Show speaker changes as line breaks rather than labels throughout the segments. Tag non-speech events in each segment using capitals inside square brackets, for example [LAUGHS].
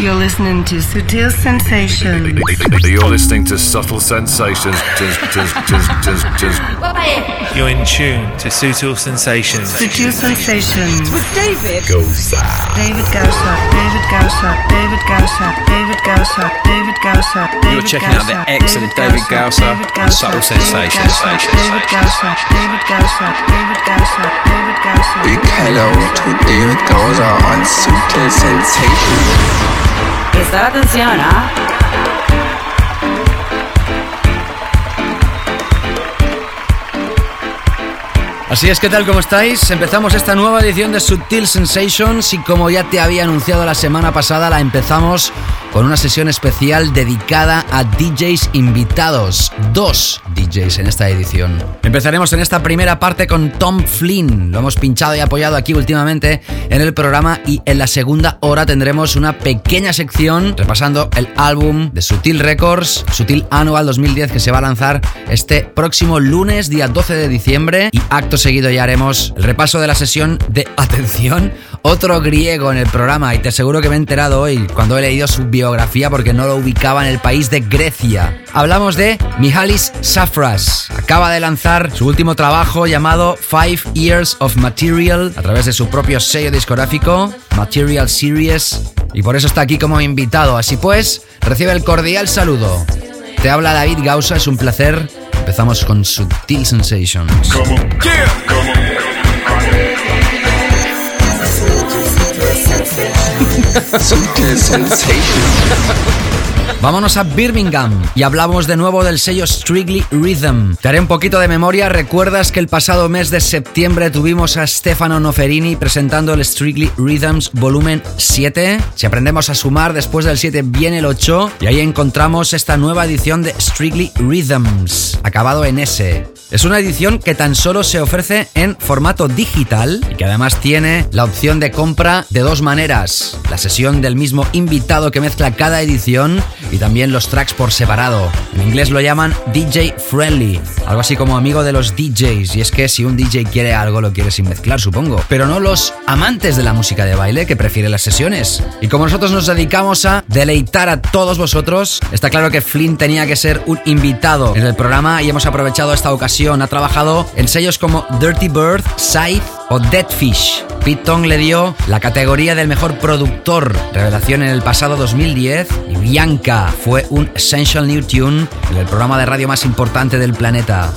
You're listening to Sutil Sensations.
You're listening to Subtle Sensations.
You're in tune to Sutil Sensations.
Sutil Sensations.
With David.
Goza.
David Gausa. David Gausa. David Gausa. David Gausa. David Gausa.
You're checking out the excellent David Gausa and Subtle Sensations.
David Gausa. David Gausa. David Gausa.
Big hello to David Gausa on Sutil Sensations.
Prestar atención, ¿ah?
Así es, ¿qué tal? ¿Cómo estáis? Empezamos esta nueva edición de Subtil Sensations y como ya te había anunciado la semana pasada, la empezamos con una sesión especial dedicada a DJs invitados. Dos DJs en esta edición. Empezaremos en esta primera parte con Tom Flynn. Lo hemos pinchado y apoyado aquí últimamente en el programa y en la segunda hora tendremos una pequeña sección repasando el álbum de Sutil Records, Sutil Annual 2010 que se va a lanzar este próximo lunes, día 12 de diciembre y acto seguido ya haremos el repaso de la sesión de [LAUGHS] atención, otro griego en el programa y te aseguro que me he enterado hoy cuando he leído su biografía porque no lo ubicaba en el país de Grecia. Hablamos de Mihalis Safras. Acaba de lanzar su último trabajo llamado Five Years of Material a través de su propio sello discográfico, Material Series, y por eso está aquí como invitado. Así pues, recibe el cordial saludo. Te habla David Gausa, es un placer. Empezamos con Subtil Sensations.
Sutil Sensations.
Vámonos a Birmingham y hablamos de nuevo del sello Strictly Rhythm. Te haré un poquito de memoria. ¿Recuerdas que el pasado mes de septiembre tuvimos a Stefano Noferini presentando el Strictly Rhythms volumen 7? Si aprendemos a sumar, después del 7 viene el 8 y ahí encontramos esta nueva edición de Strictly Rhythms, acabado en S. Es una edición que tan solo se ofrece en formato digital y que además tiene la opción de compra de dos maneras. La sesión del mismo invitado que mezcla cada edición y también los tracks por separado. En inglés lo llaman DJ Friendly, algo así como amigo de los DJs. Y es que si un DJ quiere algo, lo quiere sin mezclar, supongo. Pero no los amantes de la música de baile que prefieren las sesiones. Y como nosotros nos dedicamos a deleitar a todos vosotros, está claro que Flynn tenía que ser un invitado en el programa y hemos aprovechado esta ocasión. Ha trabajado en sellos como Dirty Bird, Scythe o Deadfish. Pete Tong le dio la categoría del mejor productor, revelación en el pasado 2010, y Bianca fue un Essential New Tune en el programa de radio más importante del planeta.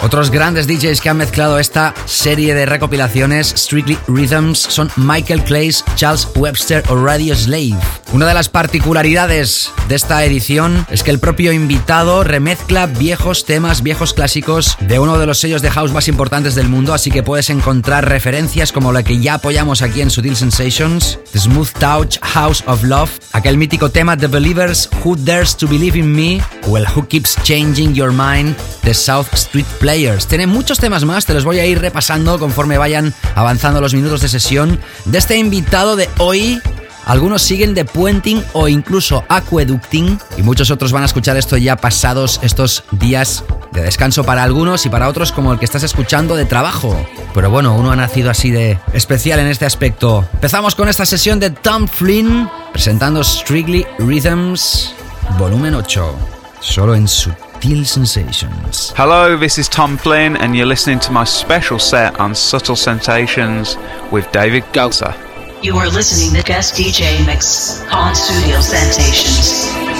Otros grandes DJs que han mezclado esta serie de recopilaciones, Strictly Rhythms, son Michael Clays, Charles Webster o Radio Slave. Una de las particularidades de esta edición es que el propio invitado remezcla viejos temas, viejos clásicos de uno de los sellos de house más importantes del mundo, así que puedes encontrar referencias como la que ya apoyamos aquí en Sutil Sensations, The Smooth Touch House of Love, aquel mítico tema The Believers, Who Dares to Believe in Me, o el Who Keeps Changing Your Mind, The South Street Players. Tiene muchos temas más, te los voy a ir repasando conforme vayan avanzando los minutos de sesión de este invitado de hoy. Algunos siguen de puenting o incluso aqueducting y muchos otros van a escuchar esto ya pasados estos días de descanso para algunos y para otros como el que estás escuchando de trabajo. Pero bueno, uno ha nacido así de especial en este aspecto. Empezamos con esta sesión de Tom Flynn presentando Strictly Rhythms volumen 8, solo en su Subtle Sensations.
Hello, this is Tom Flynn, and you're listening to my special set on Subtle Sensations with David Gulser.
You are listening to guest DJ mix on Studio Sensations.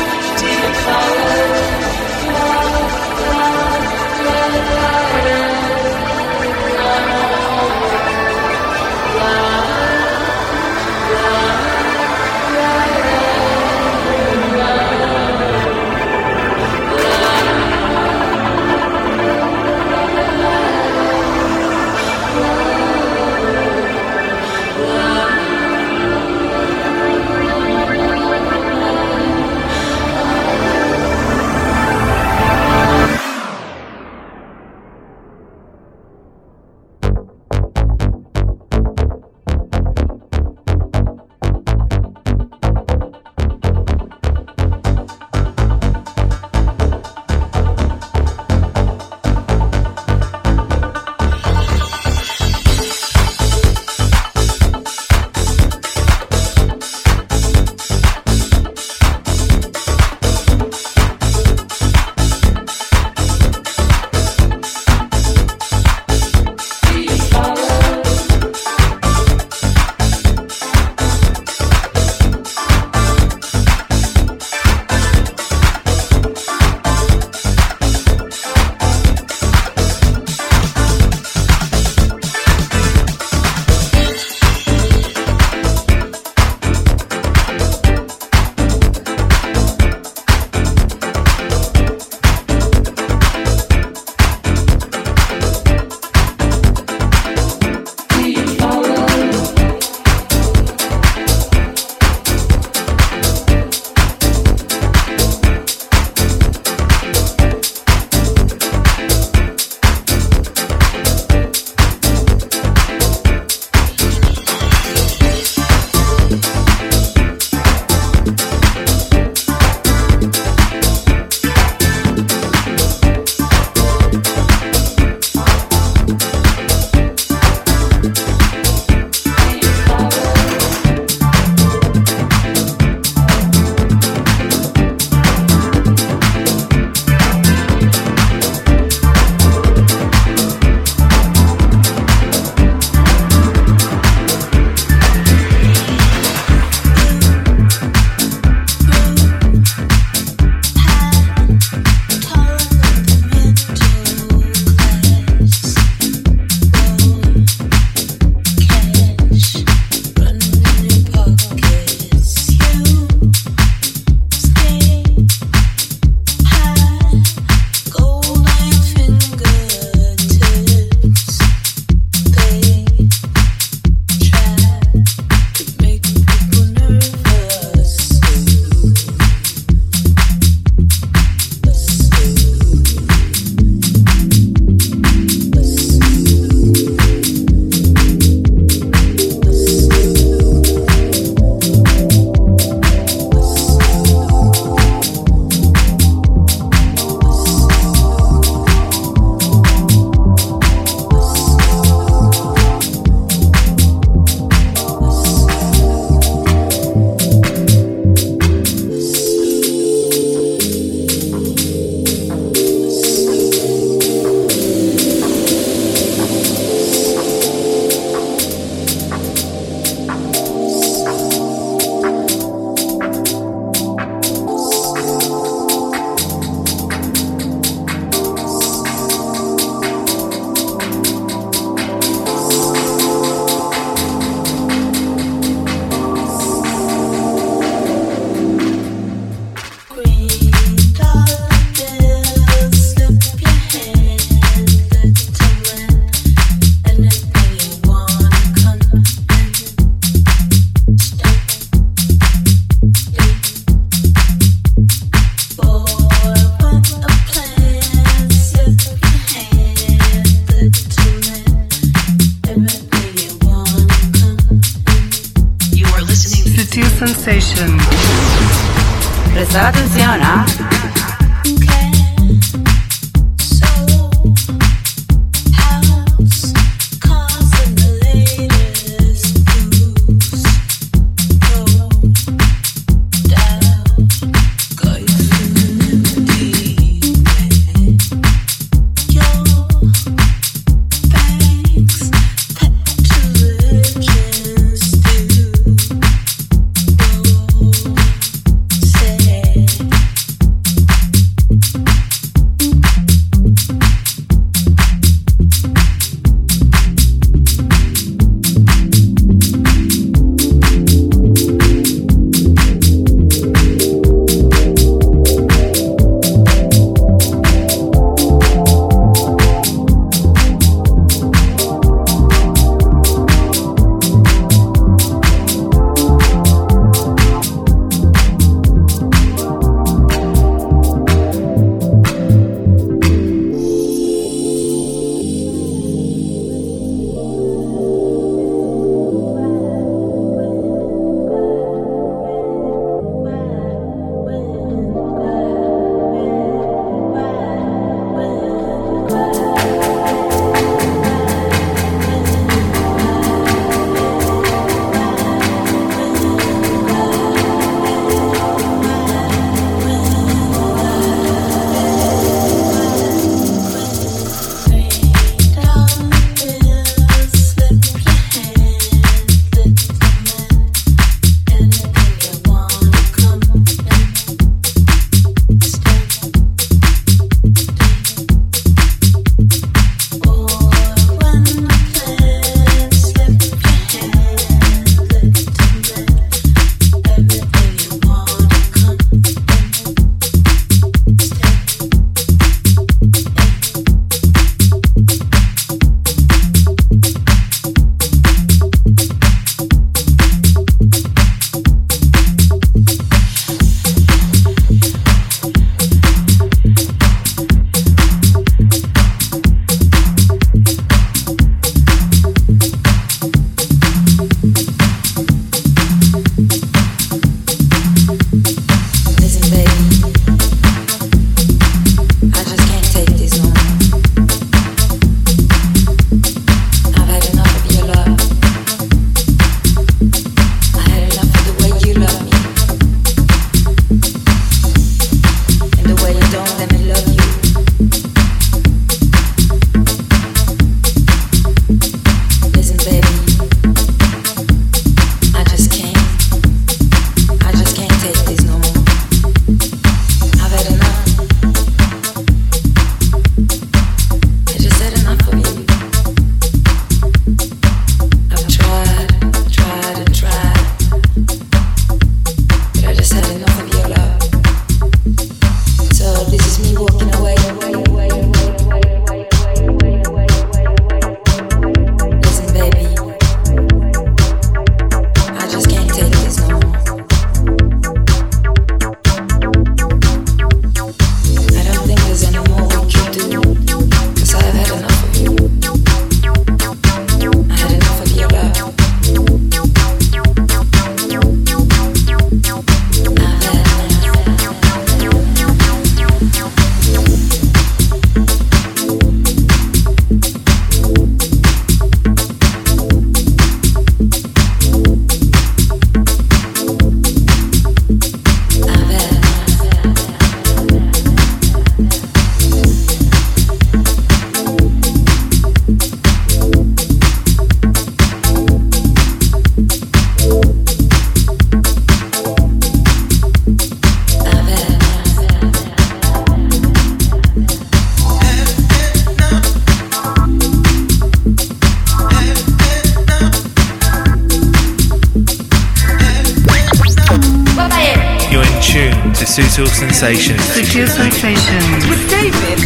Sensations.
Sutil Sensations. With David.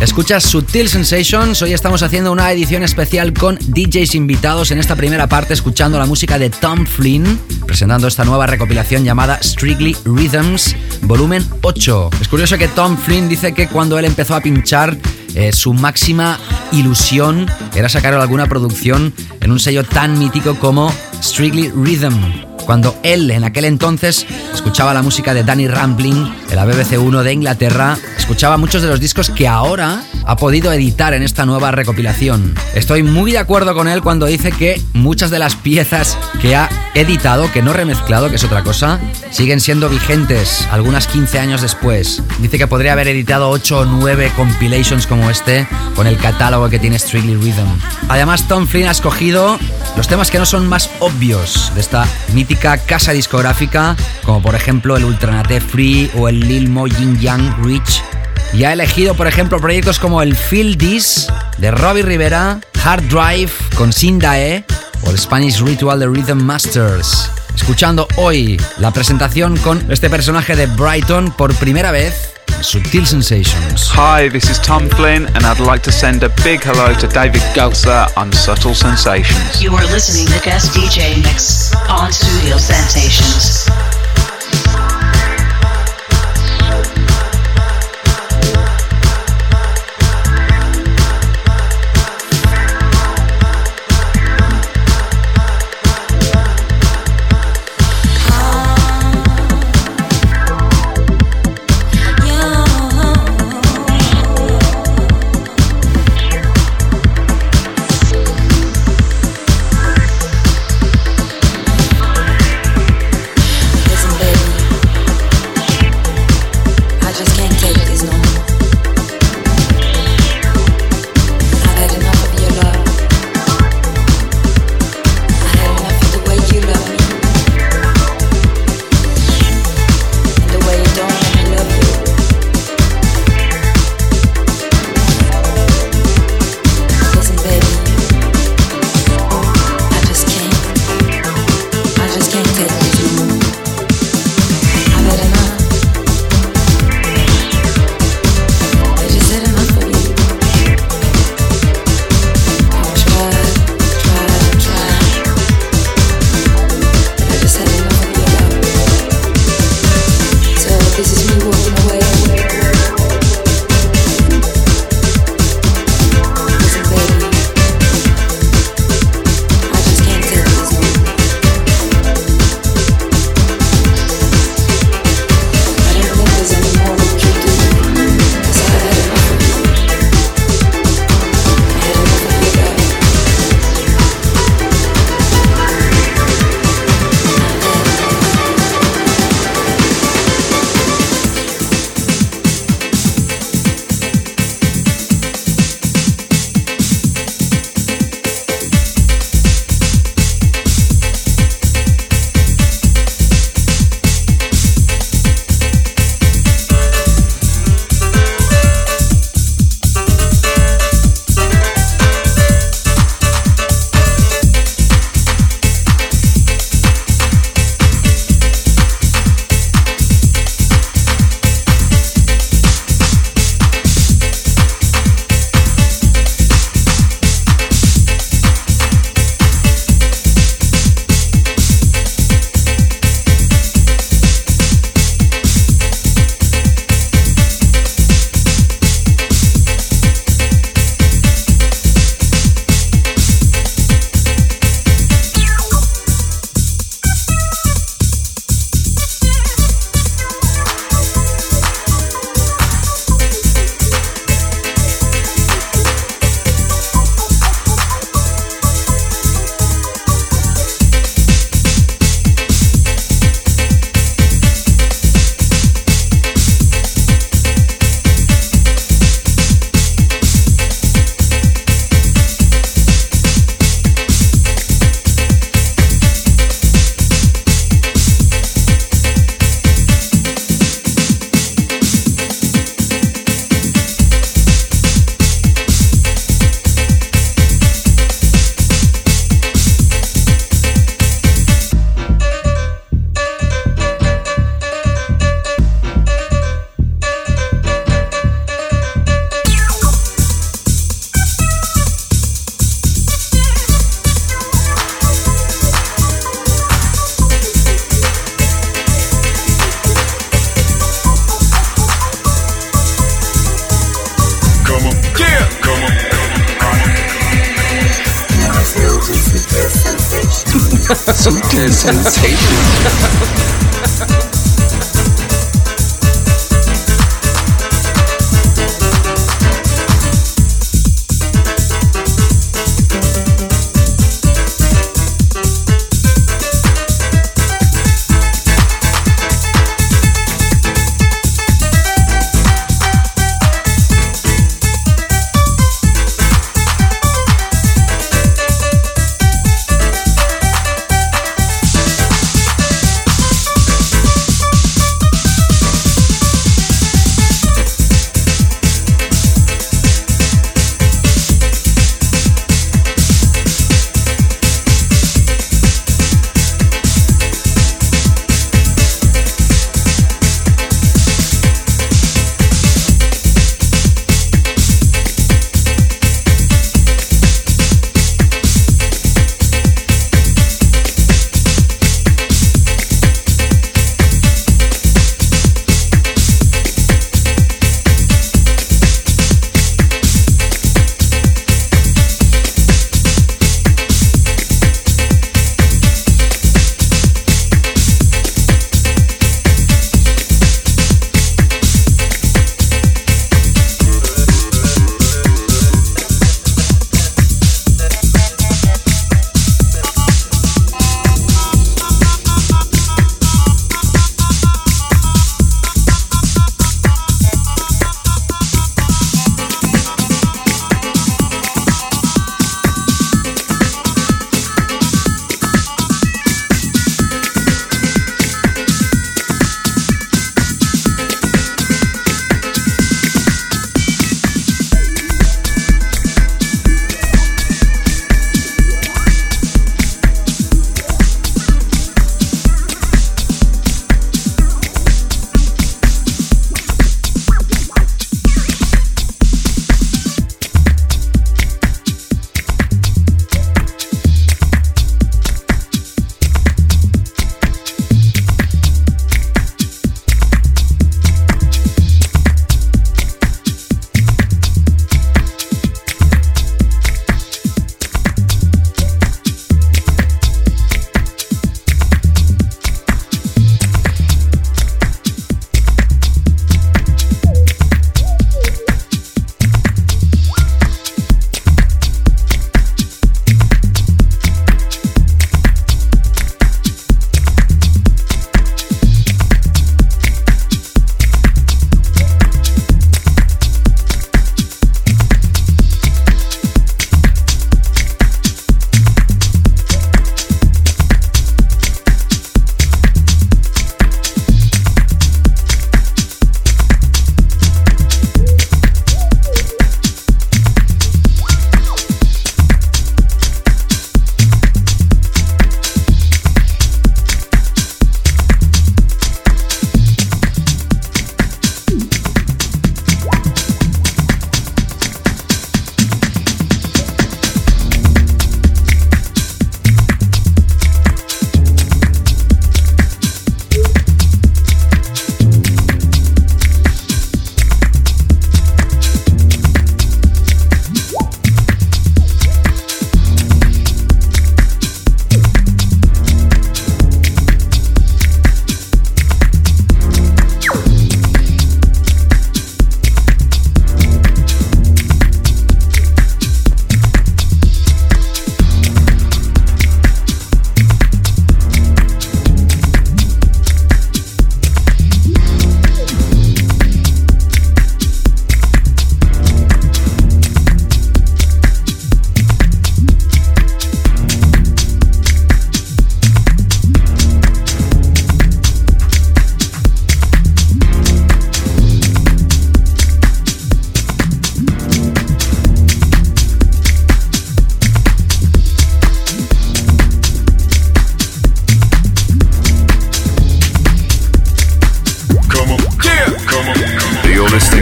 Escuchas Sutil Sensations, hoy estamos haciendo una edición especial con DJs invitados en esta primera parte escuchando la música de Tom Flynn, presentando esta nueva recopilación llamada Strictly Rhythms, volumen 8. Es curioso que Tom Flynn dice que cuando él empezó a pinchar eh, su máxima ilusión era sacar alguna producción en un sello tan mítico como Strictly Rhythm cuando él en aquel entonces escuchaba la música de Danny Rampling en la BBC 1 de Inglaterra, escuchaba muchos de los discos que ahora ha podido editar en esta nueva recopilación. Estoy muy de acuerdo con él cuando dice que muchas de las piezas que ha editado, que no remezclado, que es otra cosa, siguen siendo vigentes algunas 15 años después. Dice que podría haber editado 8 o 9 compilations como este con el catálogo que tiene Strictly Rhythm. Además, Tom Flynn ha escogido los temas que no son más obvios de esta mítica casa discográfica, como por ejemplo el Ultranate Free o el Lil Mo Yin Yang Rich. Y ha elegido, por ejemplo, proyectos como el Feel This de Robbie Rivera, Hard Drive con Sindae o el Spanish Ritual de Rhythm Masters. Escuchando hoy la presentación con este personaje de Brighton por primera vez Subtle Sensations.
Hi, this is Tom Flynn, and I'd like to send a big hello to David Gulser on Subtle Sensations.
You are listening to guest DJ mix on Studio Sensations.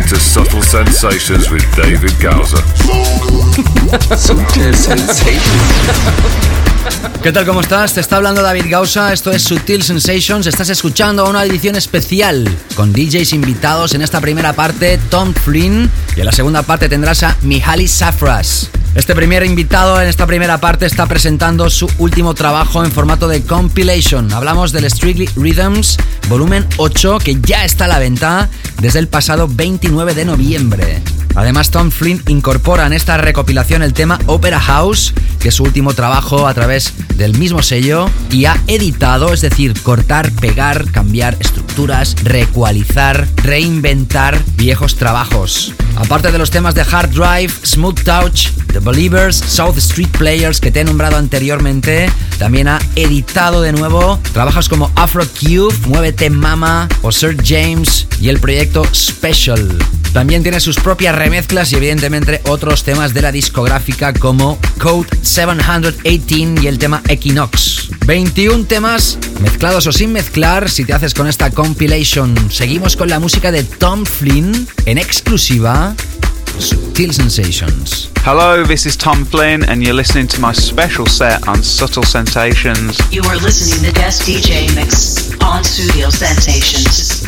Sensations
with David Gausa.
Sutil Sensations.
¿Qué tal? ¿Cómo estás? Te está hablando David Gausa, esto es Sutil Sensations, estás escuchando una edición especial con DJs invitados en esta primera parte, Tom Flynn, y en la segunda parte tendrás a Mihaly Safras. Este primer invitado en esta primera parte está presentando su último trabajo en formato de compilation. Hablamos del Strictly Rhythms volumen 8 que ya está a la venta desde el pasado 29 de noviembre. Además, Tom Flynn incorpora en esta recopilación el tema Opera House, que es su último trabajo a través del mismo sello, y ha editado, es decir, cortar, pegar, cambiar estructuras, recualizar, reinventar viejos trabajos. Aparte de los temas de Hard Drive, Smooth Touch, The Believers, South Street Players que te he nombrado anteriormente, también ha editado de nuevo trabajos como Afro Cube, Muévete Mama o Sir James y el proyecto Special. También tiene sus propias remezclas y evidentemente otros temas de la discográfica como Code 718 y el tema Equinox. 21 temas mezclados o sin mezclar si te haces con esta compilation. Seguimos con la música de Tom Flynn en exclusiva Subtle Sensations.
Hello, this is Tom Flynn, and you're listening to my special set on Subtle Sensations.
You are listening to Guest DJ Mix on Studio Sensations.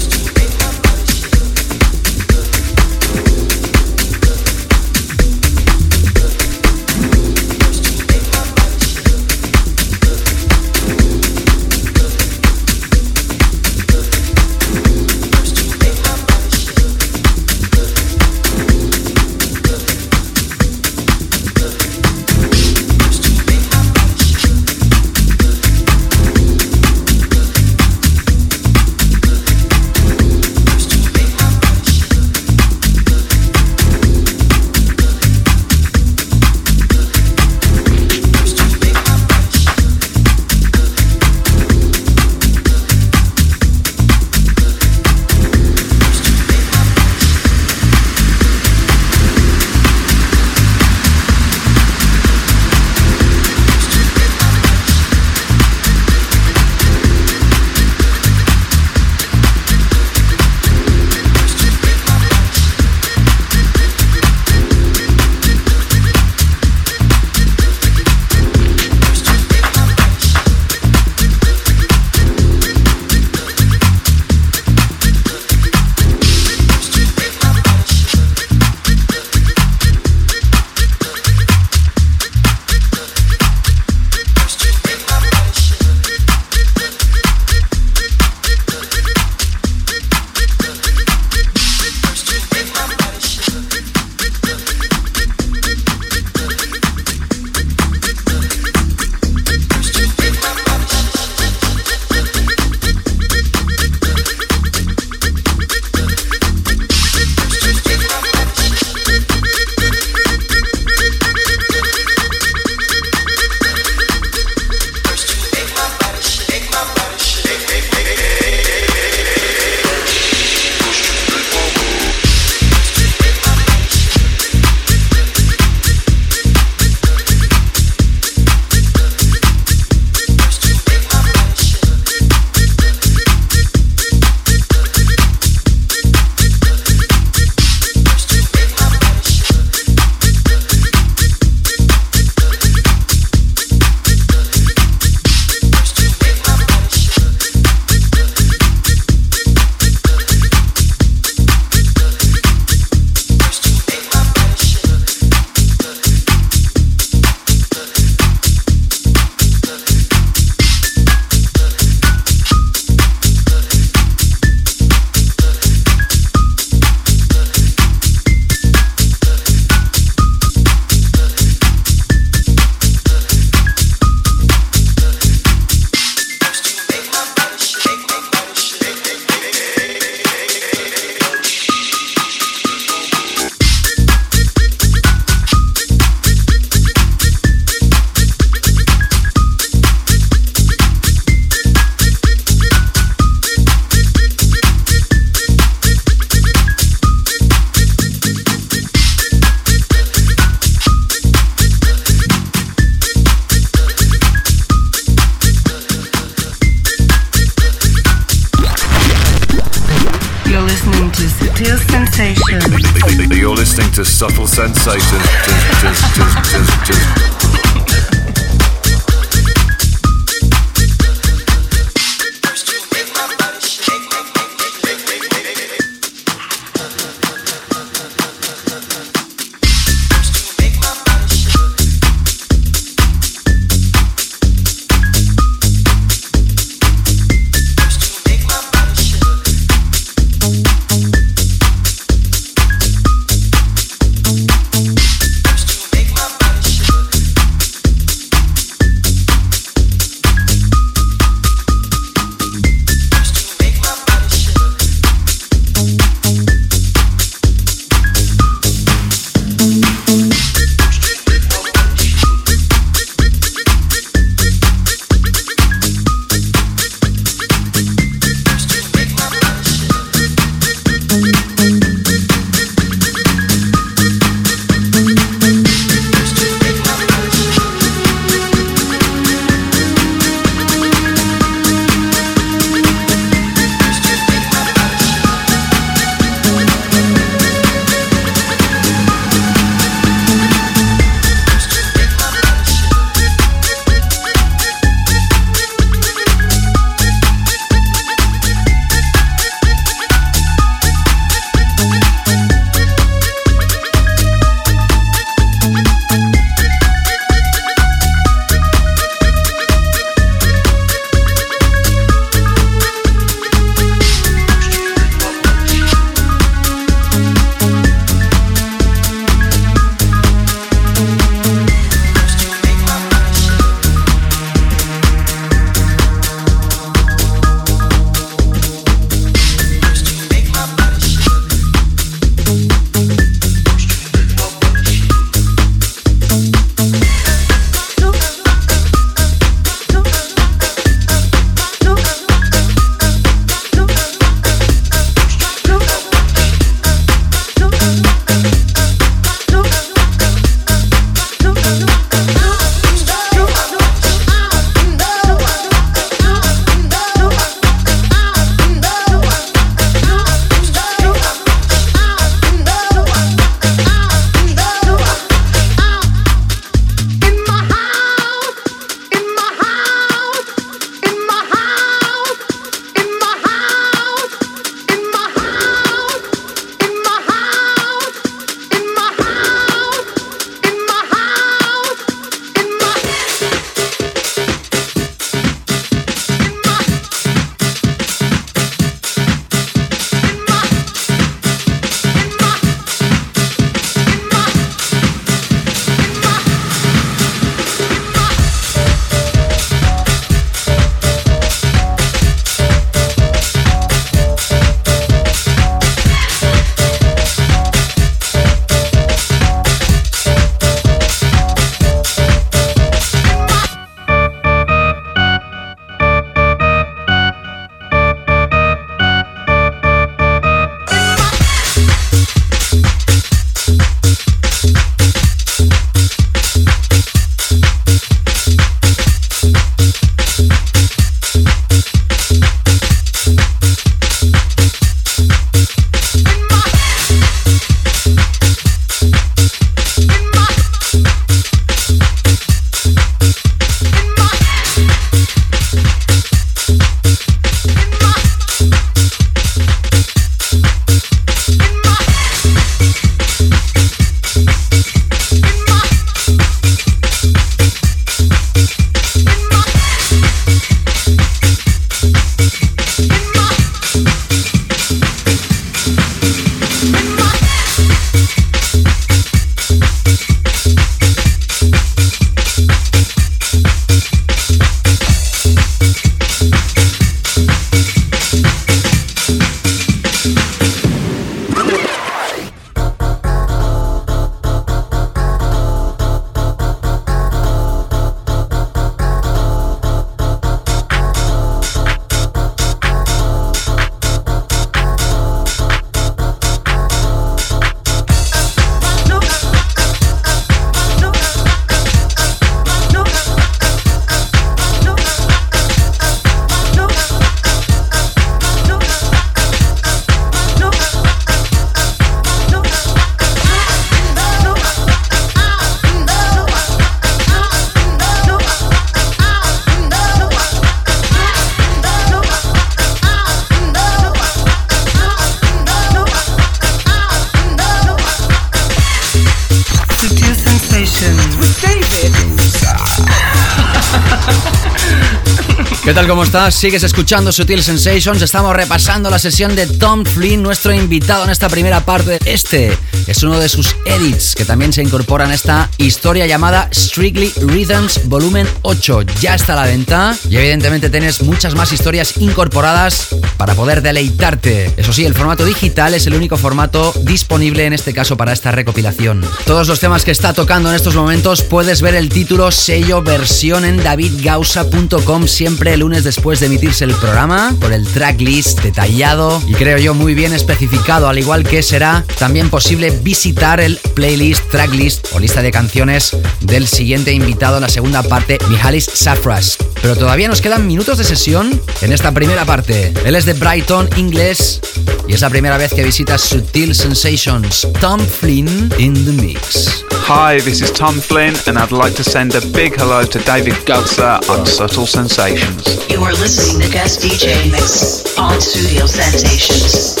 ¿Cómo estás? Sigues escuchando Sutil Sensations. Estamos repasando la sesión de Tom Flynn, nuestro invitado en esta primera parte. Este es uno de sus edits que también se incorpora en esta historia llamada Strictly Rhythms Volumen 8. Ya está a la venta y evidentemente tienes muchas más historias incorporadas para poder deleitarte. Eso sí, el formato digital es el único formato disponible en este caso para esta recopilación. Todos los temas que está tocando en estos momentos puedes ver el título sello versión en davidgausa.com siempre lunes después de emitirse el programa, por el tracklist detallado y creo yo muy bien especificado, al igual que será también posible visitar el playlist, tracklist o lista de canciones del siguiente invitado en la segunda parte, Mihalis Safras. Pero todavía nos quedan minutos de sesión en esta primera parte. Él es de Brighton, inglés, y es la primera vez que visita Sutil Sensations. Tom Flynn in the mix.
Hi, this is Tom Flynn, and I'd like to send a big hello to David Gutser on Subtle Sensations.
You are listening to guest DJ mix on Studio Sensations.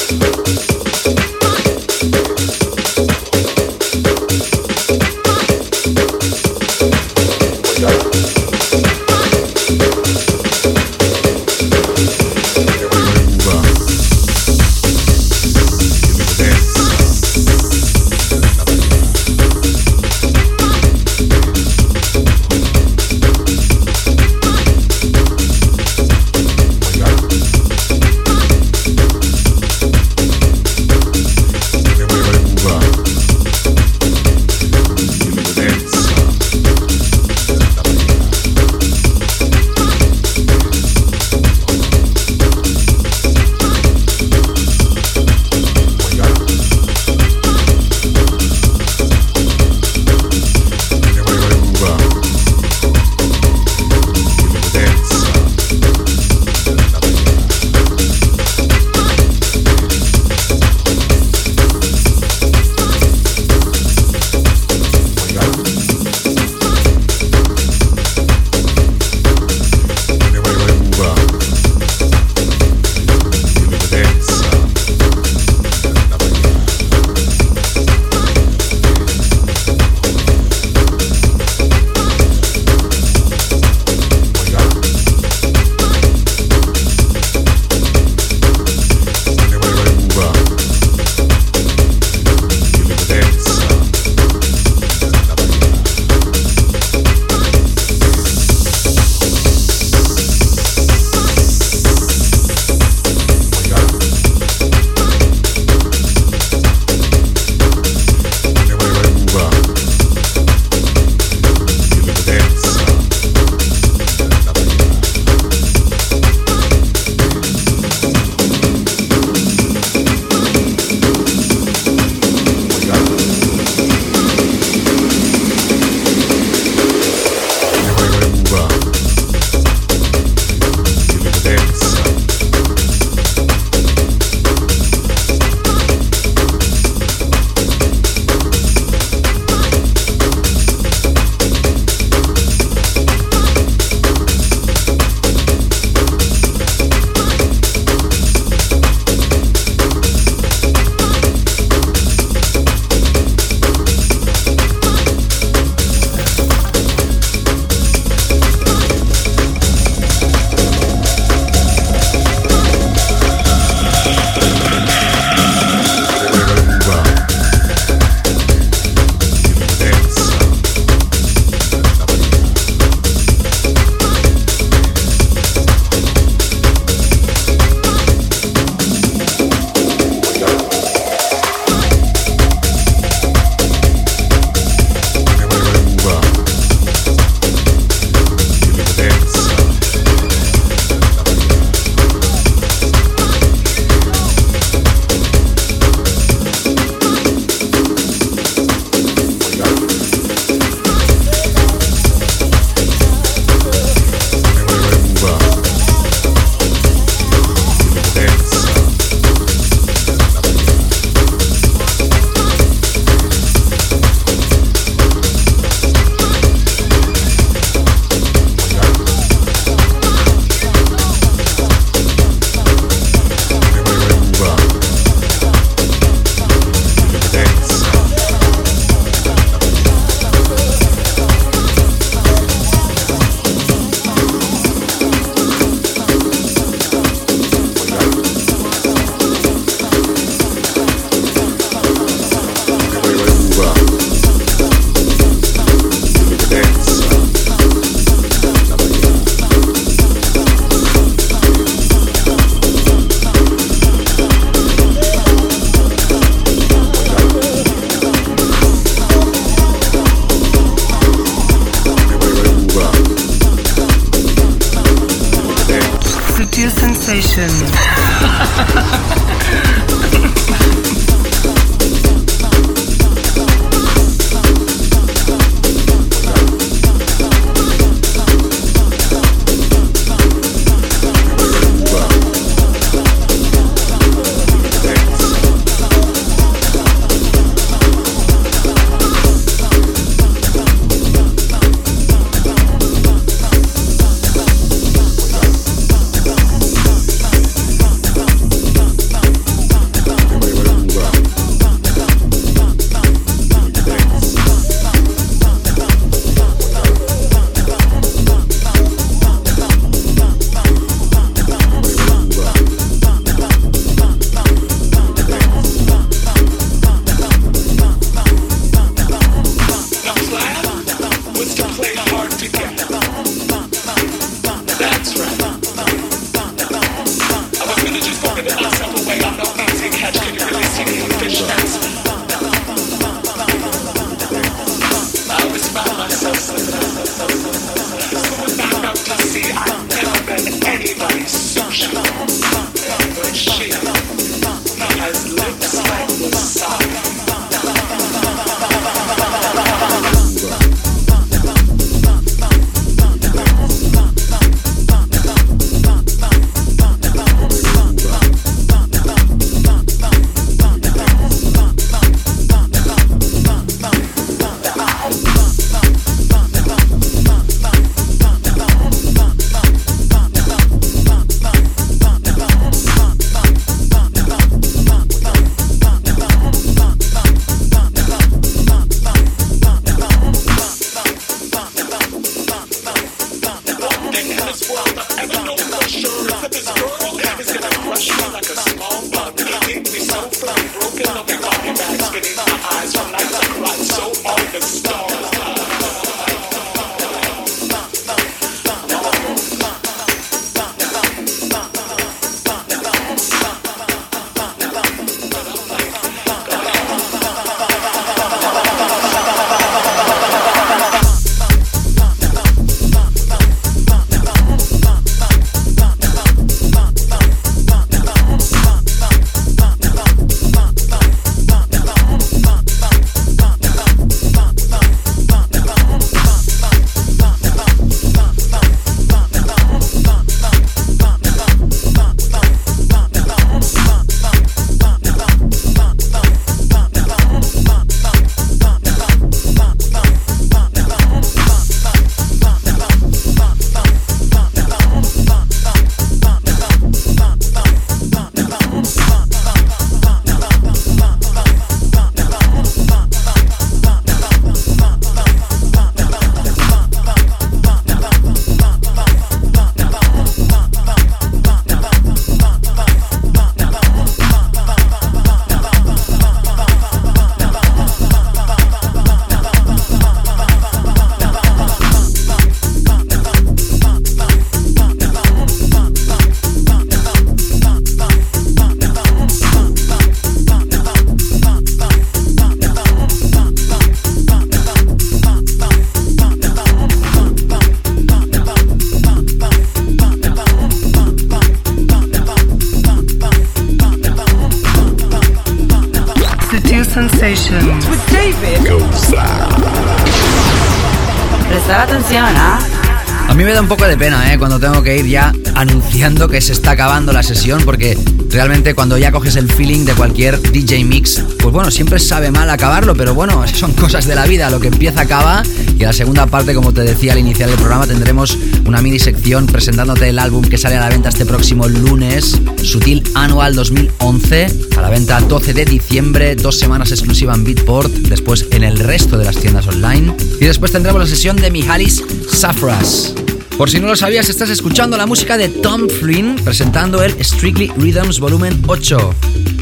Tengo que ir ya anunciando que se está acabando la sesión, porque realmente cuando ya coges el feeling de cualquier DJ mix, pues bueno, siempre sabe mal acabarlo, pero bueno, [LAUGHS] son cosas de la vida, lo que empieza acaba. Y la segunda parte, como te decía al iniciar el programa, tendremos una mini sección presentándote el álbum que sale a la venta este próximo lunes, Sutil Annual 2011, a la venta 12 de diciembre, dos semanas exclusiva en Beatport, después en el resto de las tiendas online. Y después tendremos la sesión de Mihalis Safras. Por si no lo sabías, estás escuchando la música de Tom Flynn presentando el Strictly Rhythms Volumen 8.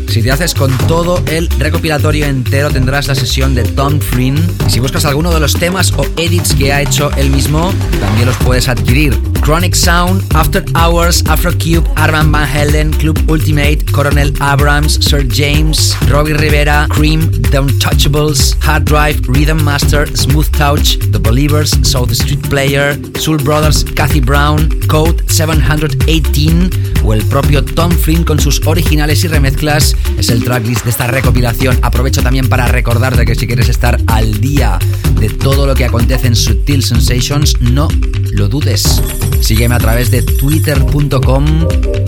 Si te haces con todo el recopilatorio entero tendrás la sesión de Tom Flynn. Y si buscas alguno de los temas o edits que ha hecho él mismo, también los puedes adquirir. Chronic Sound, After Hours, Afrocube, Arman Van Helden, Club Ultimate, Coronel Abrams, Sir James, Robbie Rivera, Cream, The Untouchables, Hard Drive, Rhythm Master, Smooth Touch, The Believers, South Street Player, Soul Brothers, Kathy Brown, Code 718 o el propio Tom Flynn con sus originales y remezclas es el tracklist de esta recopilación. Aprovecho también para recordarte que si quieres estar al día de todo lo que acontece en Sutil Sensations, no lo dudes. Sígueme a través de twitter.com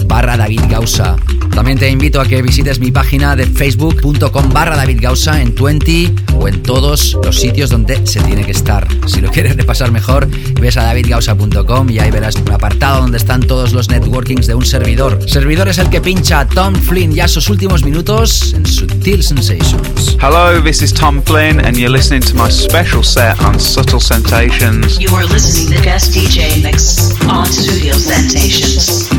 barra David Gausa. También te invito a que visites mi página de facebook.com barra David Gausa en 20 o en todos los sitios donde se tiene que estar. Si lo quieres repasar mejor, ves a davidgausa.com y ahí verás un apartado donde están todos los networkings de un servidor. Servidor es el que pincha Tom Flynn ya sus últimos minutos en Sutil Sensations.
Hello, this is Tom Flynn and you're listening to my special set on Subtle Sensations.
You are listening to guest DJ mix on Studio Sensations.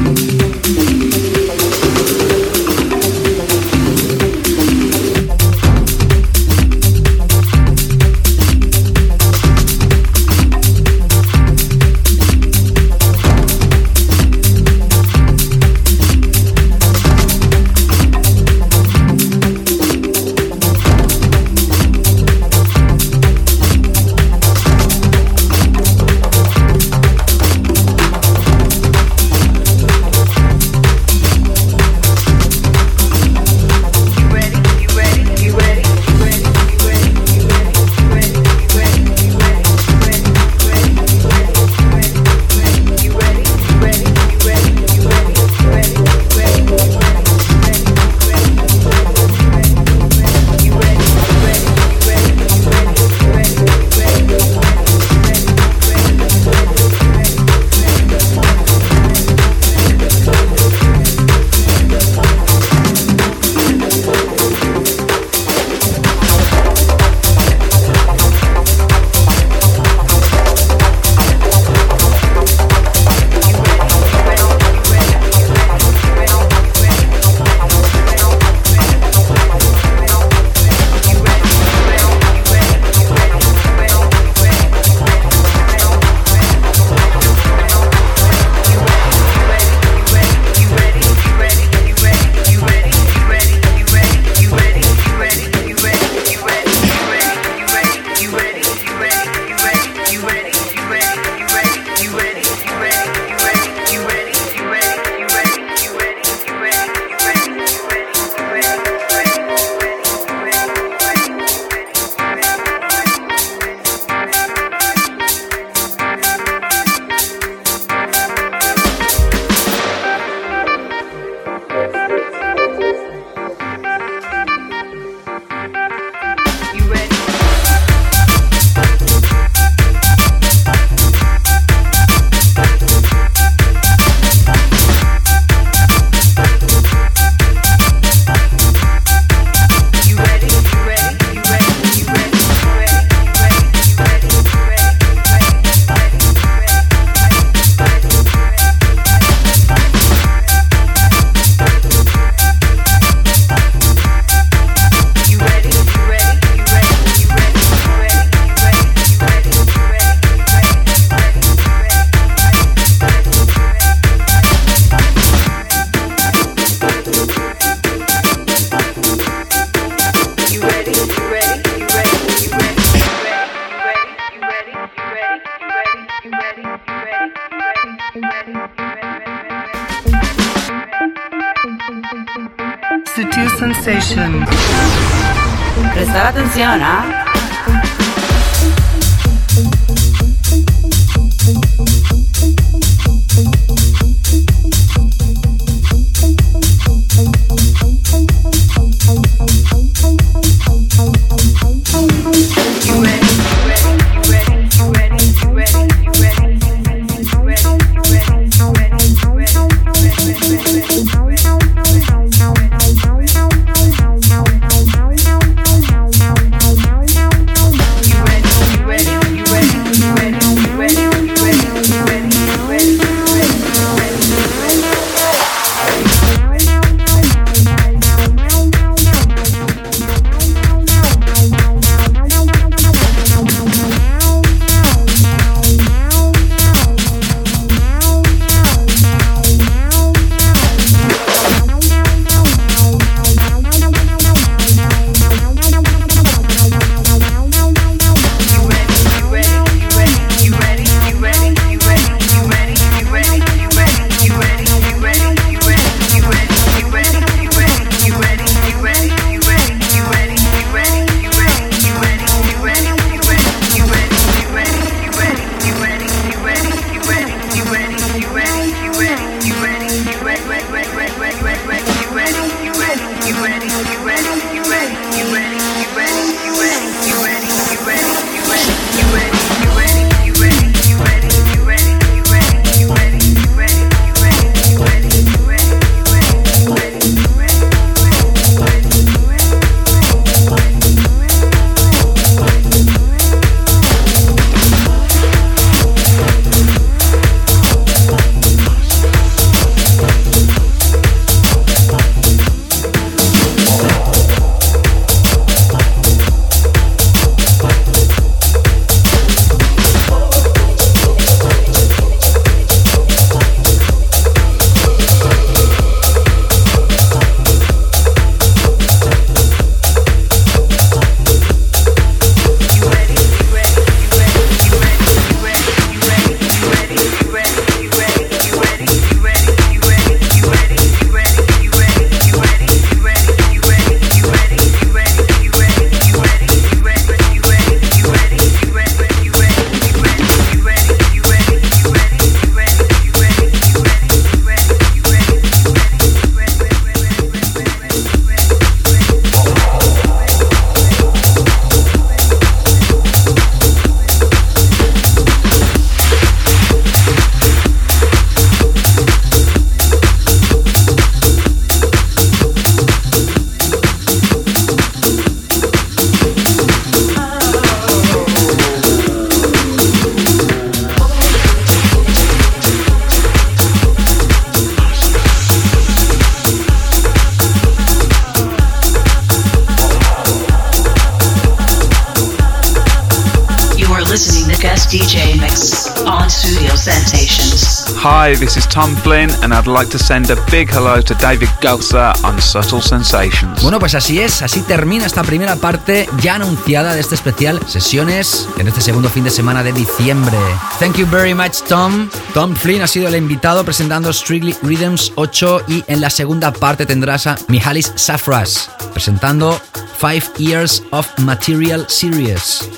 Tom Flynn, and I'd like to send a big hello to David Gausa on Subtle Sensations.
Bueno, pues así es, así termina esta primera parte ya anunciada de este especial Sesiones en este segundo fin de semana de diciembre. Thank you very much, Tom. Tom Flynn ha sido el invitado presentando Strictly Rhythms 8 y en la segunda parte tendrás a Mihalis Safras presentando Five Years of Material Series.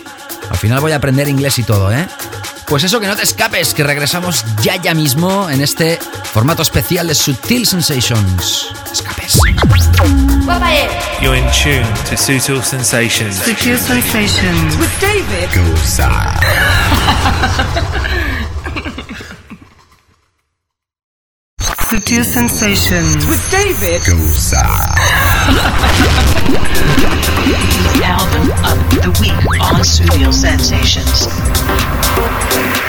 Al final voy a aprender inglés y todo, ¿eh? Pues eso, que no te escapes, que regresamos ya ya mismo en este formato especial de Sutil Sensations. Escapes.
You're in tune to Sutil Sensations.
Sutil Sensations.
With David.
Sutil Sensations.
With David Gosa.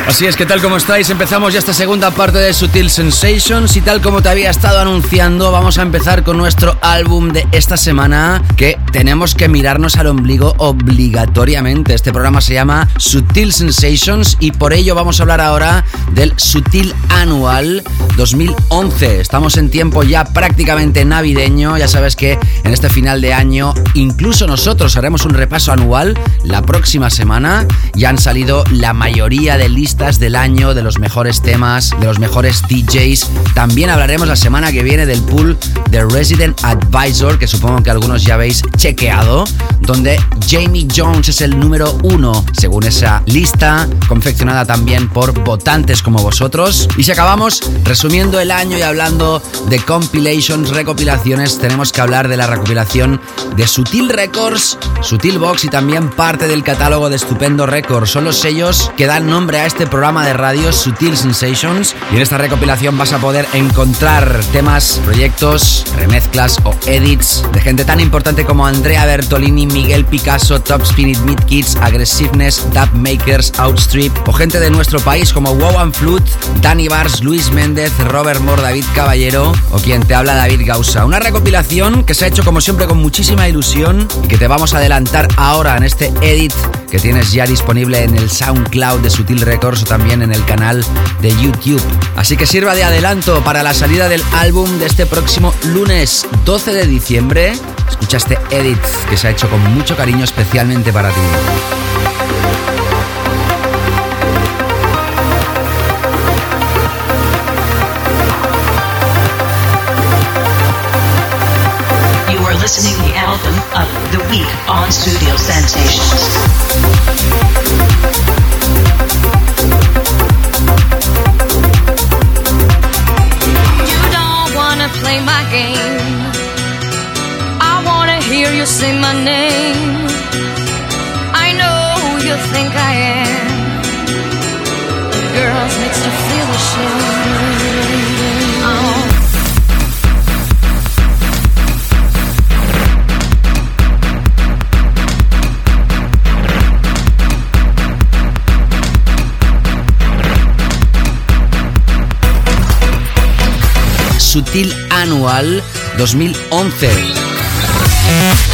Así es que tal como estáis, empezamos ya esta segunda parte de Sutil Sensations y tal como te había estado anunciando, vamos a empezar con nuestro álbum de esta semana que tenemos que mirarnos al ombligo obligatoriamente. Este programa se llama Sutil Sensations y por ello vamos a hablar ahora del Sutil Anual 2011. Estamos en tiempo ya prácticamente navideño, ya sabes que en este final de año incluso nosotros haremos un repaso anual la próxima semana. Ya han salido la mayoría de listas del año, de los mejores temas, de los mejores DJs. También hablaremos la semana que viene del pool de Resident Advisor, que supongo que algunos ya habéis chequeado, donde Jamie Jones es el número uno, según esa lista, confeccionada también por votantes como vosotros. Y si acabamos resumiendo el año y hablando de compilations, recopilaciones, tenemos que hablar de la recopilación de Sutil Records, Sutil Box y también parte del catálogo de Estupendo Records. Son los sellos que dan nombre a este programa de radio Sutil Sensations y en esta recopilación vas a poder encontrar temas, proyectos, remezclas o edits de gente tan importante como Andrea Bertolini, Miguel Picasso, Top Spinit, Meat Kids, Aggressiveness, Dub Makers, Outstrip o gente de nuestro país como Wow and Flute, Danny Bars, Luis Méndez, Robert Moore, David Caballero o quien te habla David Gausa. Una recopilación que se hecho como siempre con muchísima ilusión y que te vamos a adelantar ahora en este edit que tienes ya disponible en el SoundCloud de Sutil Records o también en el canal de YouTube. Así que sirva de adelanto para la salida del álbum de este próximo lunes 12 de diciembre. Escucha este edit que se ha hecho con mucho cariño especialmente para ti.
Listening to the album of the week on Studio Sensations.
You don't wanna play my game. I wanna hear you say my name. I know who you think I am. Girls makes you feel ashamed.
Sutil Anual 2011.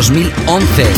2011.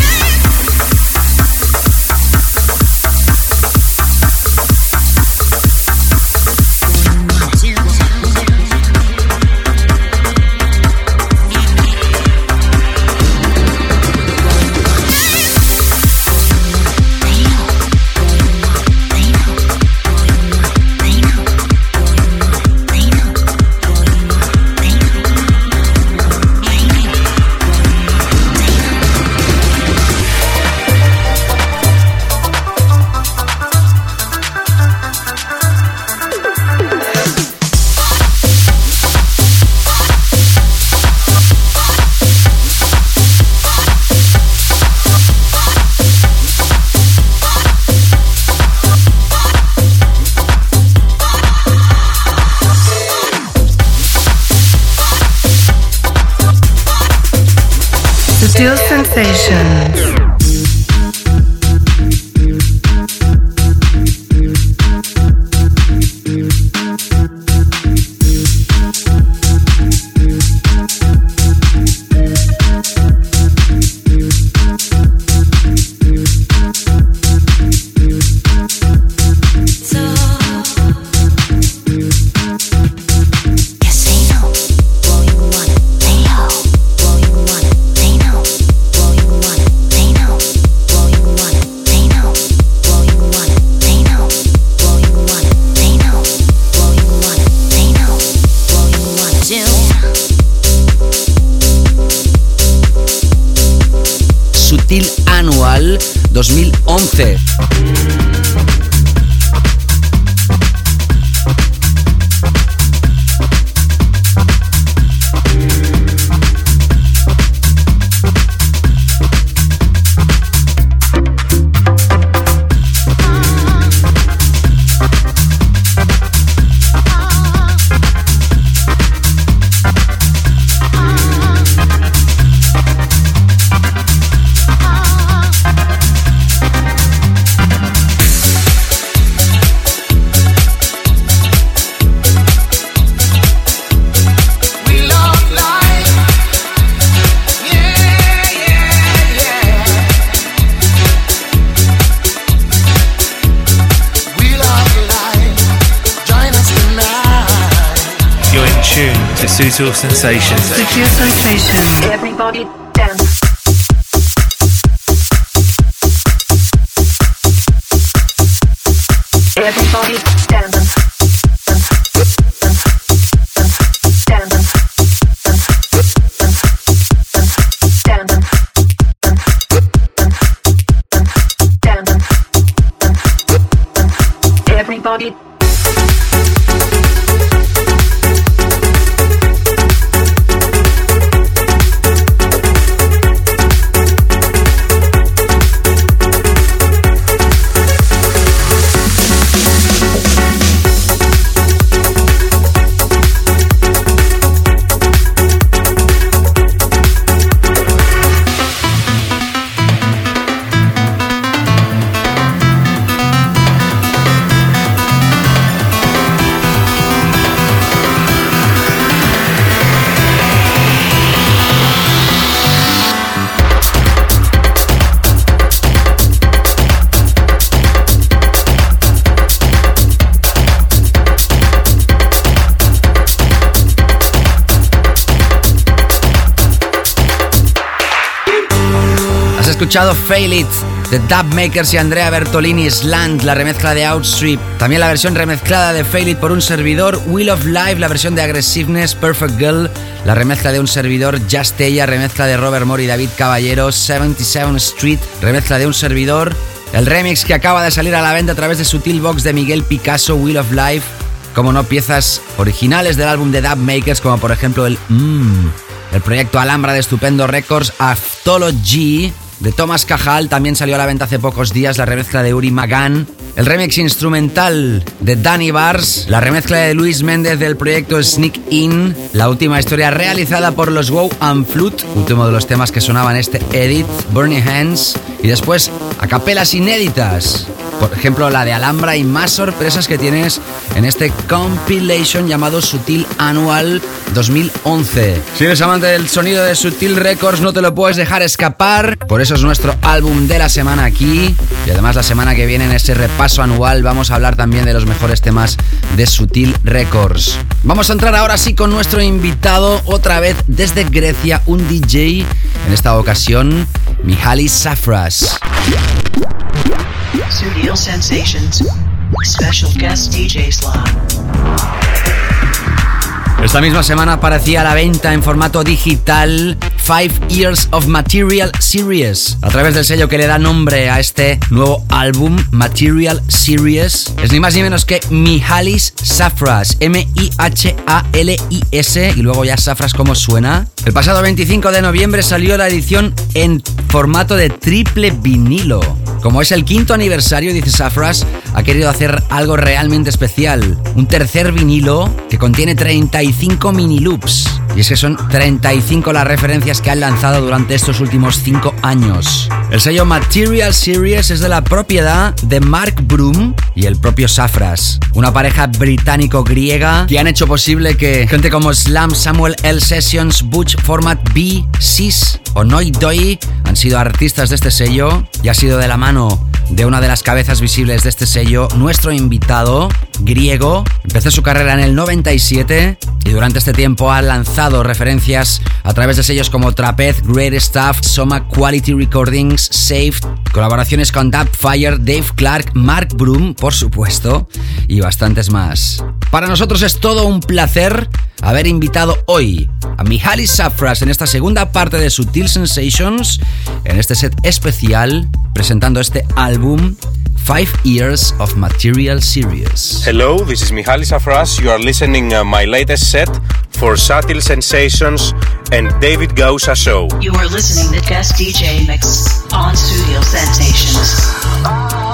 Sutil Sensations.
Sutil Sensations.
Everybody escuchado Fail It de Dub Makers y Andrea Bertolini Slant, la remezcla de Outstrip. También la versión remezclada de Fail It por un servidor, Wheel of Life, la versión de Aggressiveness, Perfect Girl, la remezcla de un servidor, Just Ella, remezcla de Robert Moore y David Caballero, 77 Street, remezcla de un servidor. El remix que acaba de salir a la venta a través de Sutil Box de Miguel Picasso, Wheel of Life. Como no, piezas originales del álbum de Dub Makers, como por ejemplo el Mmm, el proyecto Alhambra de Estupendo Records, Aftology de Thomas Cajal. También salió a la venta hace pocos días la remezcla de Uri Magan. El remix instrumental de Danny Bars. La remezcla de Luis Méndez del proyecto Sneak In. La última historia realizada por los Wow and Flute. Último de los temas que sonaban este edit. Burning Hands. Y después, a capelas inéditas por ejemplo la de Alhambra y más sorpresas que tienes en este compilation llamado Sutil Annual 2011. Si eres amante del sonido de Sutil Records no te lo puedes dejar escapar, por eso es nuestro álbum de la semana aquí y además la semana que viene en ese repaso anual vamos a hablar también de los mejores temas de Sutil Records. Vamos a entrar ahora sí con nuestro invitado otra vez desde Grecia, un DJ, en esta ocasión Mihalis Safras.
Studio Sensations. Special guest DJ slot.
Esta misma semana aparecía a la venta en formato digital Five Years of Material Series a través del sello que le da nombre a este nuevo álbum Material Series. Es ni más ni menos que Mihalis Safras, M-I-H-A-L-I-S y luego ya Safras como suena. El pasado 25 de noviembre salió la edición en formato de triple vinilo. Como es el quinto aniversario, dice Safras, ha querido hacer algo realmente especial. Un tercer vinilo que contiene 35 mini loops. Y es que son 35 las referencias que han lanzado durante estos últimos 5 años. El sello Material Series es de la propiedad de Mark Broom y el propio Safras, una pareja británico-griega que han hecho posible que gente como Slam, Samuel L. Sessions, Butch Format B, Sis o Doi han sido artistas de este sello y ha sido de la mano de una de las cabezas visibles de este sello, nuestro invitado griego. Empezó su carrera en el 97 y durante este tiempo ha lanzado referencias a través de sellos como Trapez, Great Stuff, Soma Quality Recordings, Saved, colaboraciones con Fire, Dave Clark, Mark Broom, por supuesto, y bastantes más. Para nosotros es todo un placer haber invitado hoy a Mihaly Safras en esta segunda parte de Sutil Sensations, en este set especial, presentando este álbum Five Years of Material Series.
Hello, this is Mihaly Safras. You are listening uh, my latest set for Subtle Sensations and David Gausa Show.
You are listening to guest DJ mix on Studio Sensations.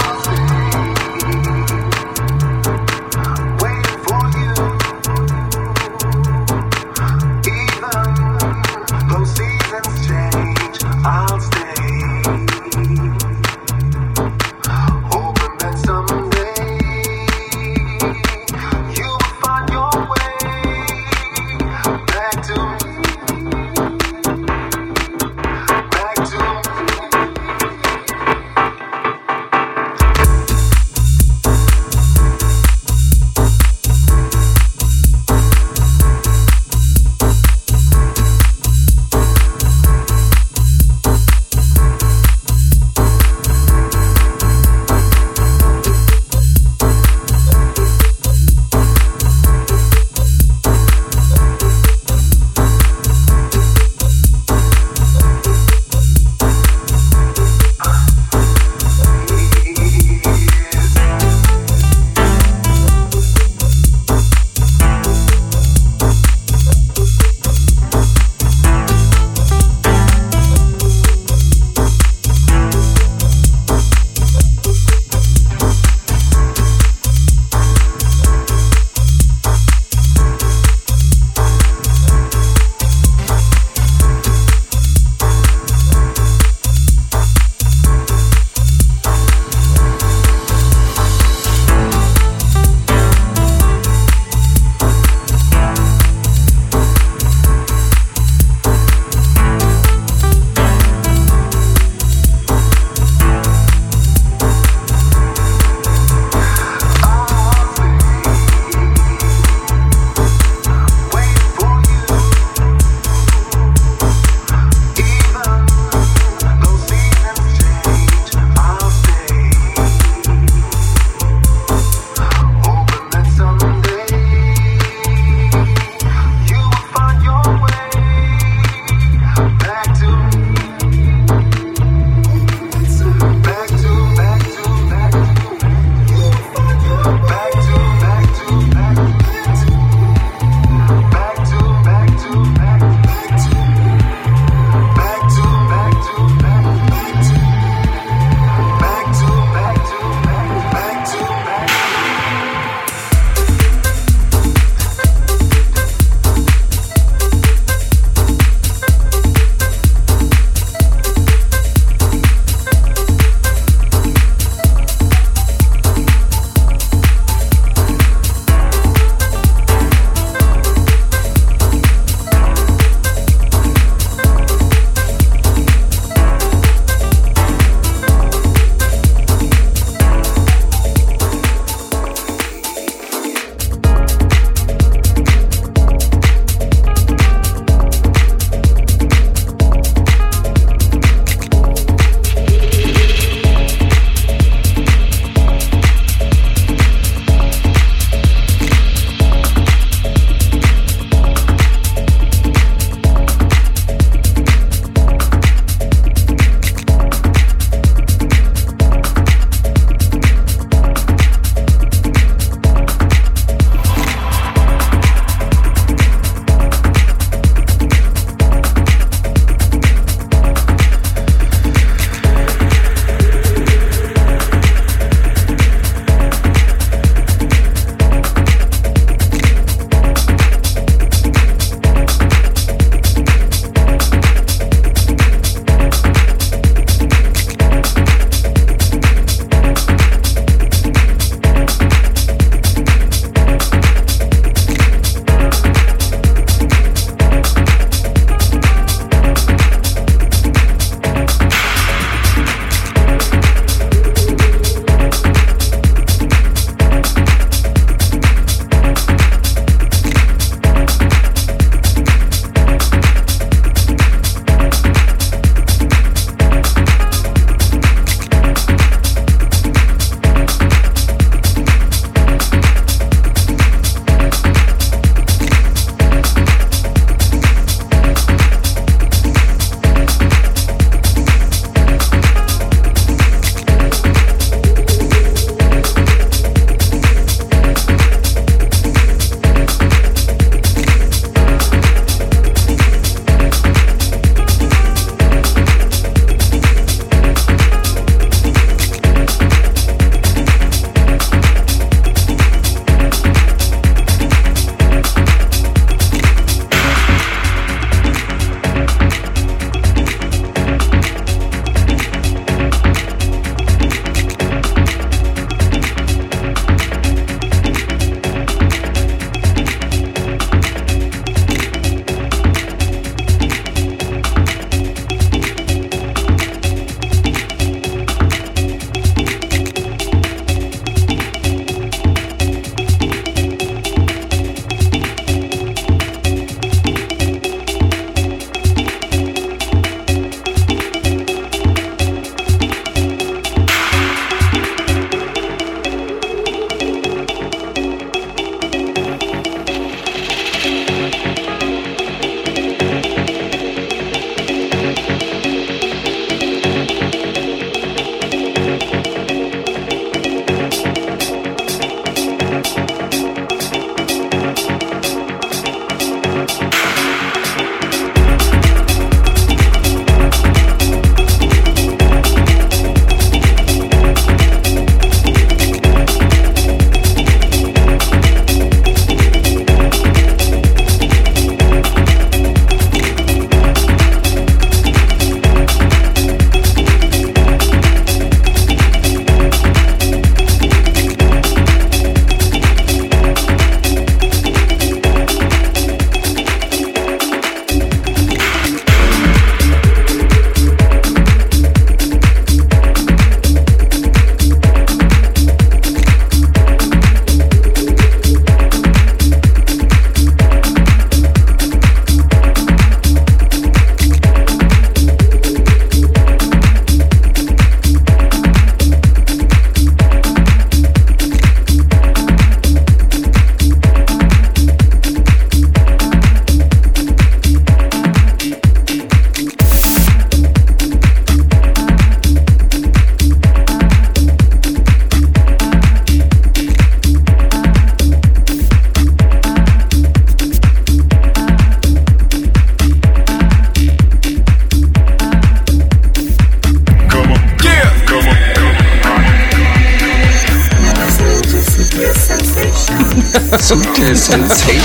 Sensations.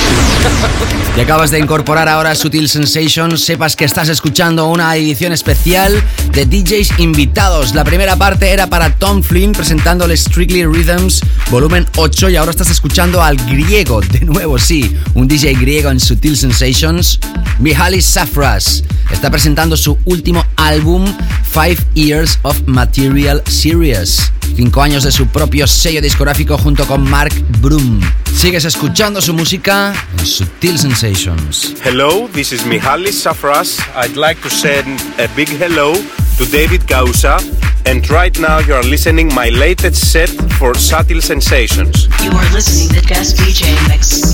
Acabas de incorporar ahora Sutil Sensations, sepas que estás escuchando una edición especial de DJs invitados. La primera parte era para Tom Flynn presentándole Strictly Rhythms volumen 8 y ahora estás escuchando al griego, de nuevo sí, un DJ griego en Sutil Sensations, Mihalis Safras. Está presentando su último álbum, Five Years of Material Series. Cinco años de su propio sello discográfico junto con Mark Broom. Sigues escuchando su música en Sutil Sensations.
Hello, this is Mihalis Safras. I'd like to send a big hello to David Gausa. And right now you are listening my latest set for Subtle Sensations.
You are listening to guest DJ mix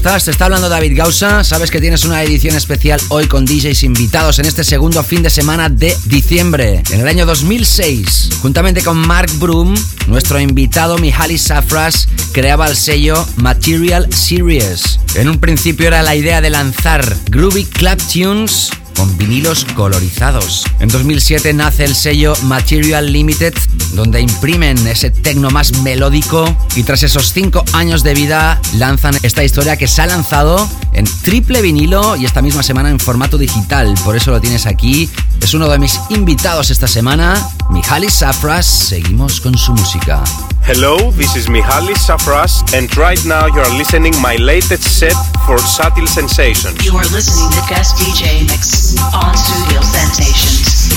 estás? Te está hablando David Gausa. Sabes que tienes una edición especial hoy con DJs invitados en este segundo fin de semana de diciembre. En el año 2006, juntamente con Mark Broom, nuestro invitado Mihaly Safras creaba el sello Material Series. En un principio era la idea de lanzar Groovy Club Tunes con vinilos colorizados. En 2007 nace el sello Material Limited, donde imprimen ese tecno más melódico y tras esos cinco años de vida lanzan esta historia que se ha lanzado en triple vinilo y esta misma semana en formato digital. Por eso lo tienes aquí. Es uno de mis invitados esta semana, Mihaly Safras. Seguimos con su música.
Hello, this is Mihaly Safras, and right now you are listening my latest set for Subtle Sensations.
You are listening to guest DJ mix on Studio Sensations.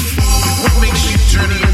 What makes you journey into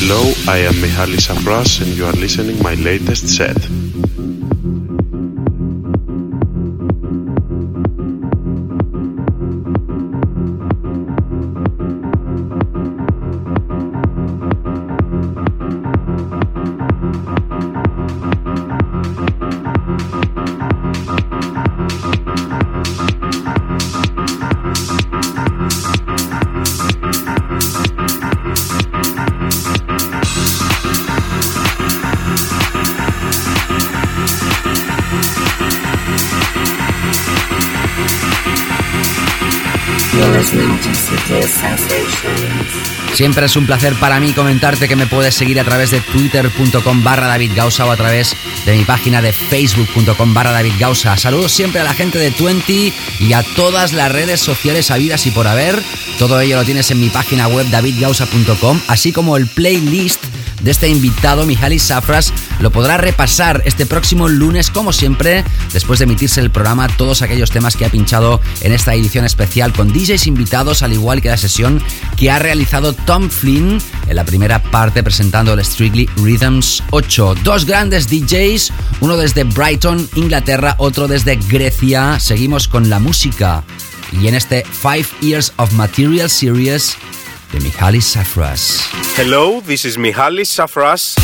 Hello, I am Mihaly Safras and you are listening my latest set.
Siempre es un placer para mí comentarte que me puedes seguir a través de twitter.com barra David o a través de mi página de facebook.com barra David. Saludos siempre a la gente de Twenty y a todas las redes sociales habidas y por haber. Todo ello lo tienes en mi página web davidgausa.com, así como el playlist de este invitado, Mihaly Safras, lo podrá repasar este próximo lunes, como siempre, después de emitirse el programa, todos aquellos temas que ha pinchado en esta edición especial con DJs invitados, al igual que la sesión que ha realizado Tom Flynn en la primera parte presentando el Strictly Rhythms 8. Dos grandes DJs, uno desde Brighton, Inglaterra, otro desde Grecia. Seguimos con la música. Y en este Five Years of Material Series de Mihaly Safras.
Hello, this is Mihaly Safras.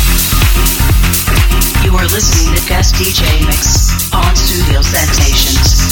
You are listening to guest DJ Mix on Studio Sensations.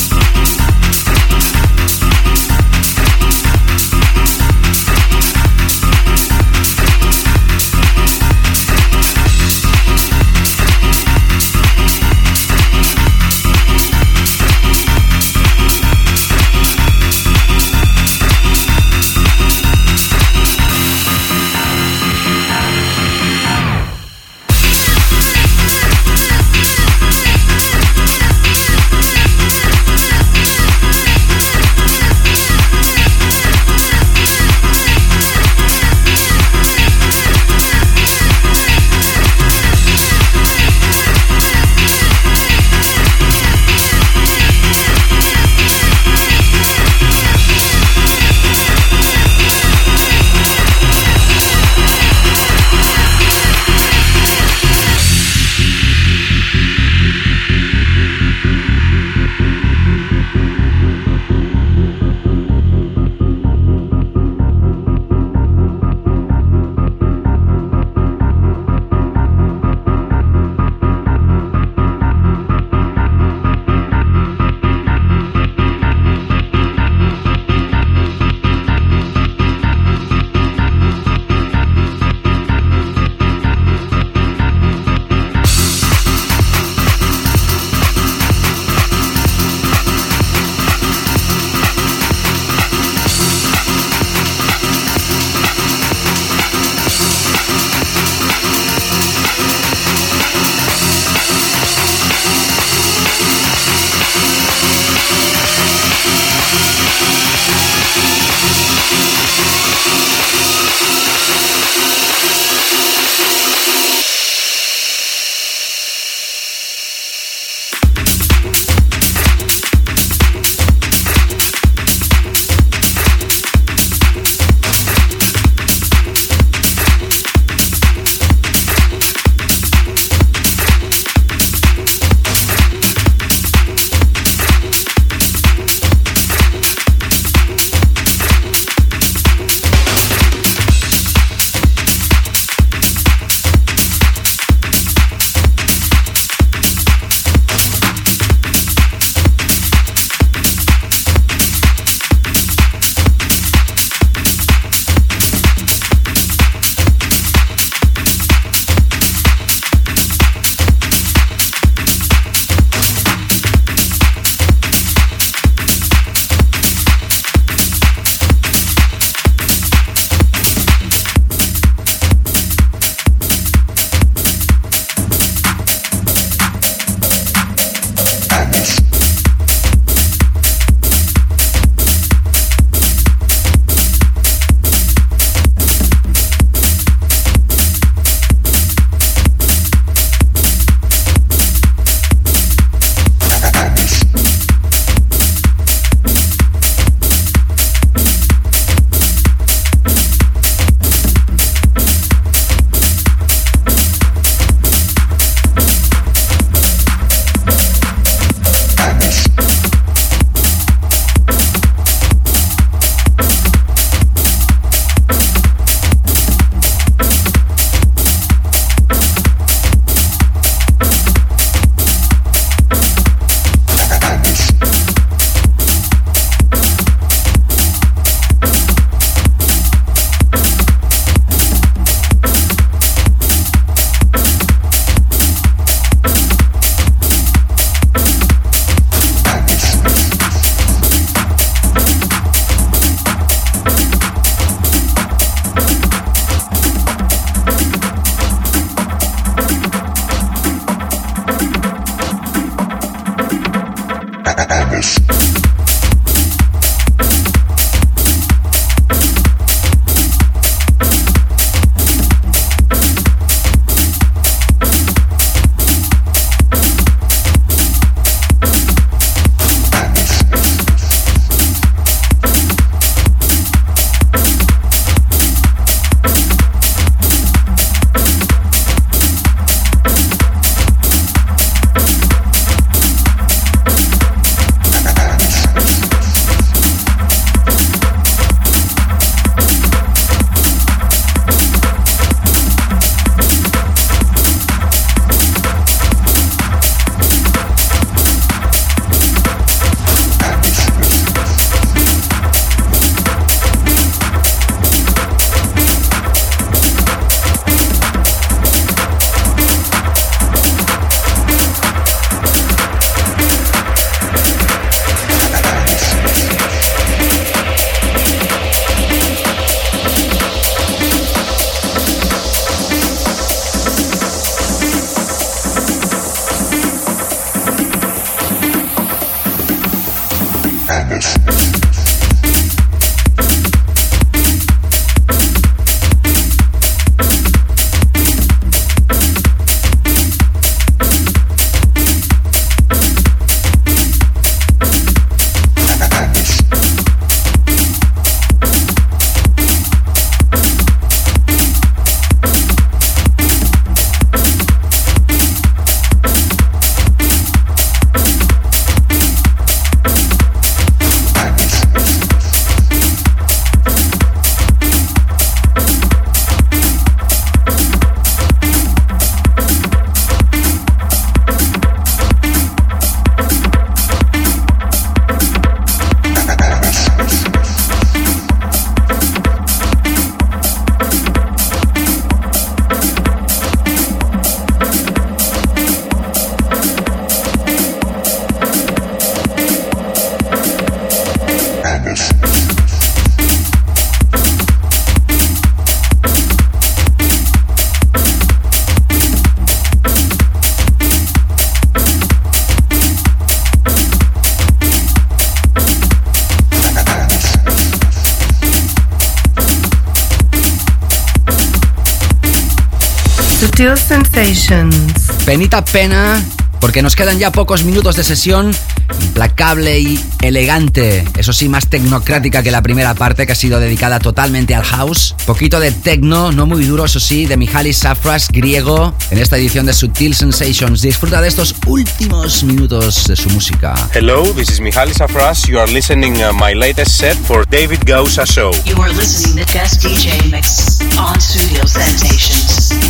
Sensations.
Penita pena porque nos quedan ya pocos minutos de sesión, implacable y elegante, eso sí, más tecnocrática que la primera parte que ha sido dedicada totalmente al house. Poquito de techno, no muy duro, eso sí, de Mihaly Safras, griego, en esta edición de Sutil Sensations. Disfruta de estos últimos minutos de su música.
Hello, this is Mihaly Safras. You are listening uh, my latest set for David Gausa Show.
You are listening to Guest DJ Mix on Studio Sensations.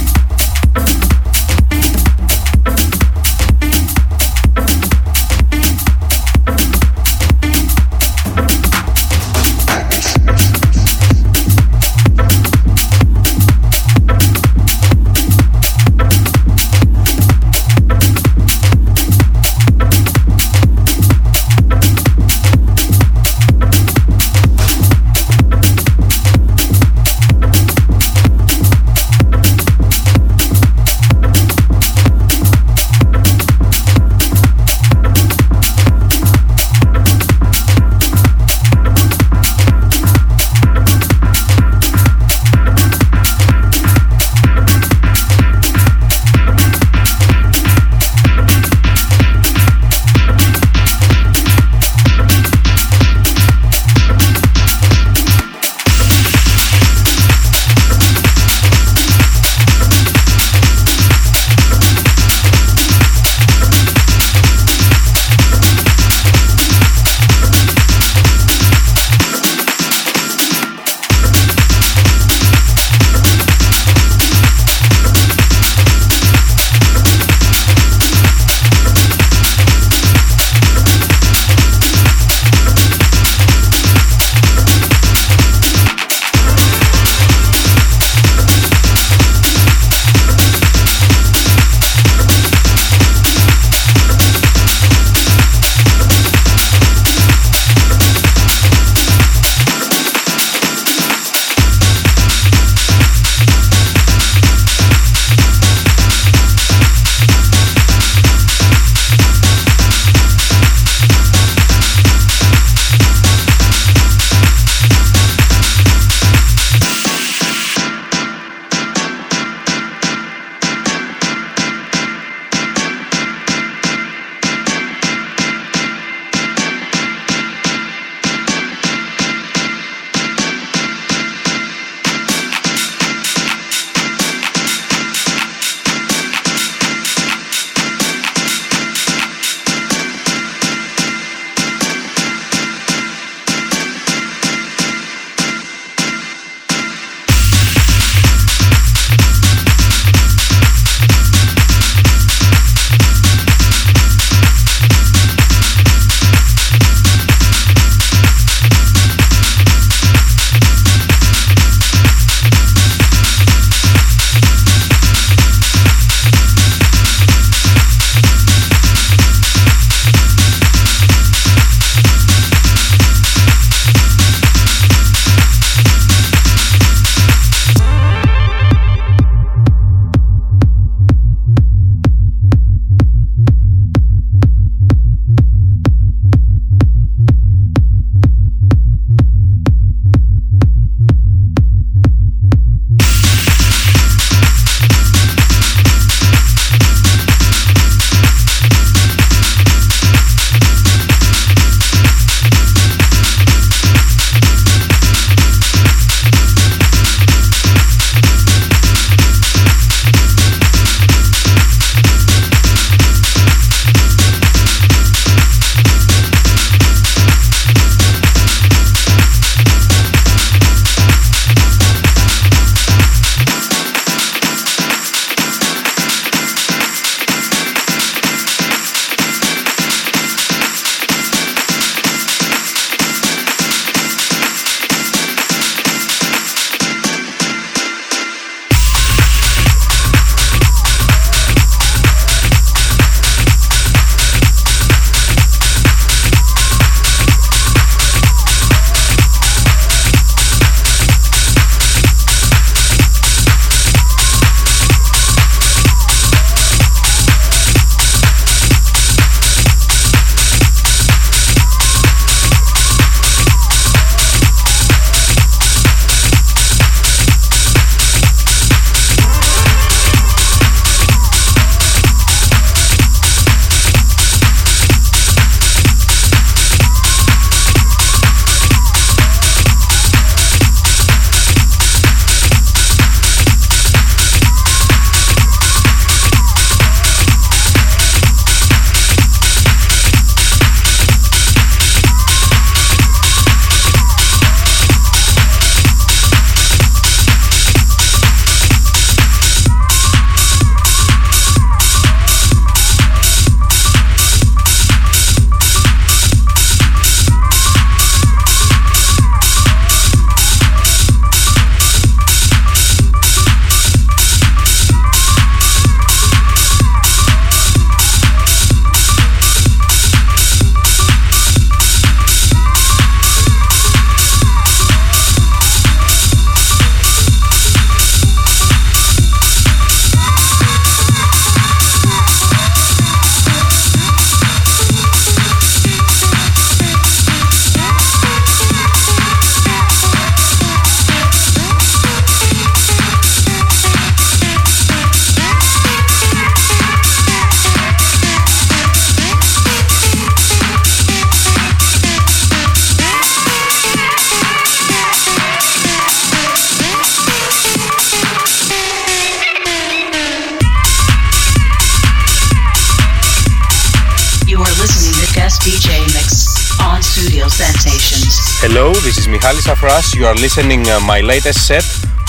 You are listening uh, my latest set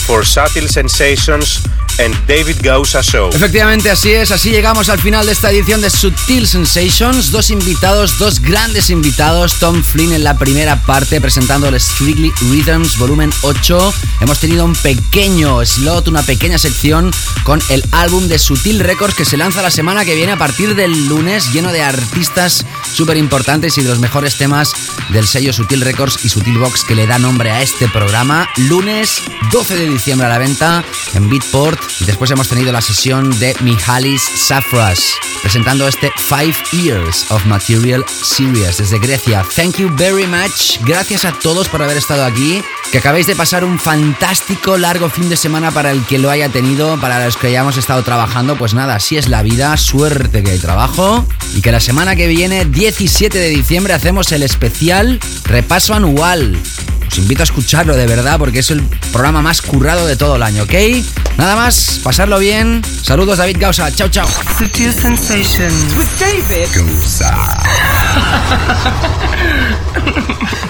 for Subtle Sensations and David Gausa Show.
Efectivamente, así es. Así llegamos al final de esta edición de Sutil Sensations. Dos invitados, dos grandes invitados. Tom Flynn en la primera parte presentando el Strictly Rhythms volumen 8. Hemos tenido un pequeño slot, una pequeña sección con el álbum de Sutil Records que se lanza la semana que viene a partir del lunes, lleno de artistas súper importantes y de los mejores temas del sello Sutil Records y Sutil Box que le da nombre a este programa. Lunes 12 de diciembre a la venta en Beatport y después hemos tenido la sesión de Mihalis Safras presentando este Five Years of Material Series desde Grecia. Thank you very much. Gracias a todos por haber estado aquí. Que acabéis de pasar un fantástico largo fin de semana para el que lo haya tenido, para los que hayamos estado trabajando. Pues nada, así es la vida. Suerte que hay trabajo. Y que la semana que viene, 17 de diciembre, hacemos el especial repaso anual. Os invito a escucharlo de verdad porque es el programa más currado de todo el año, ¿ok? Nada más, pasarlo bien. Saludos David Gausa, chao chao.
Sutil Sensations with David Gausa. [LAUGHS]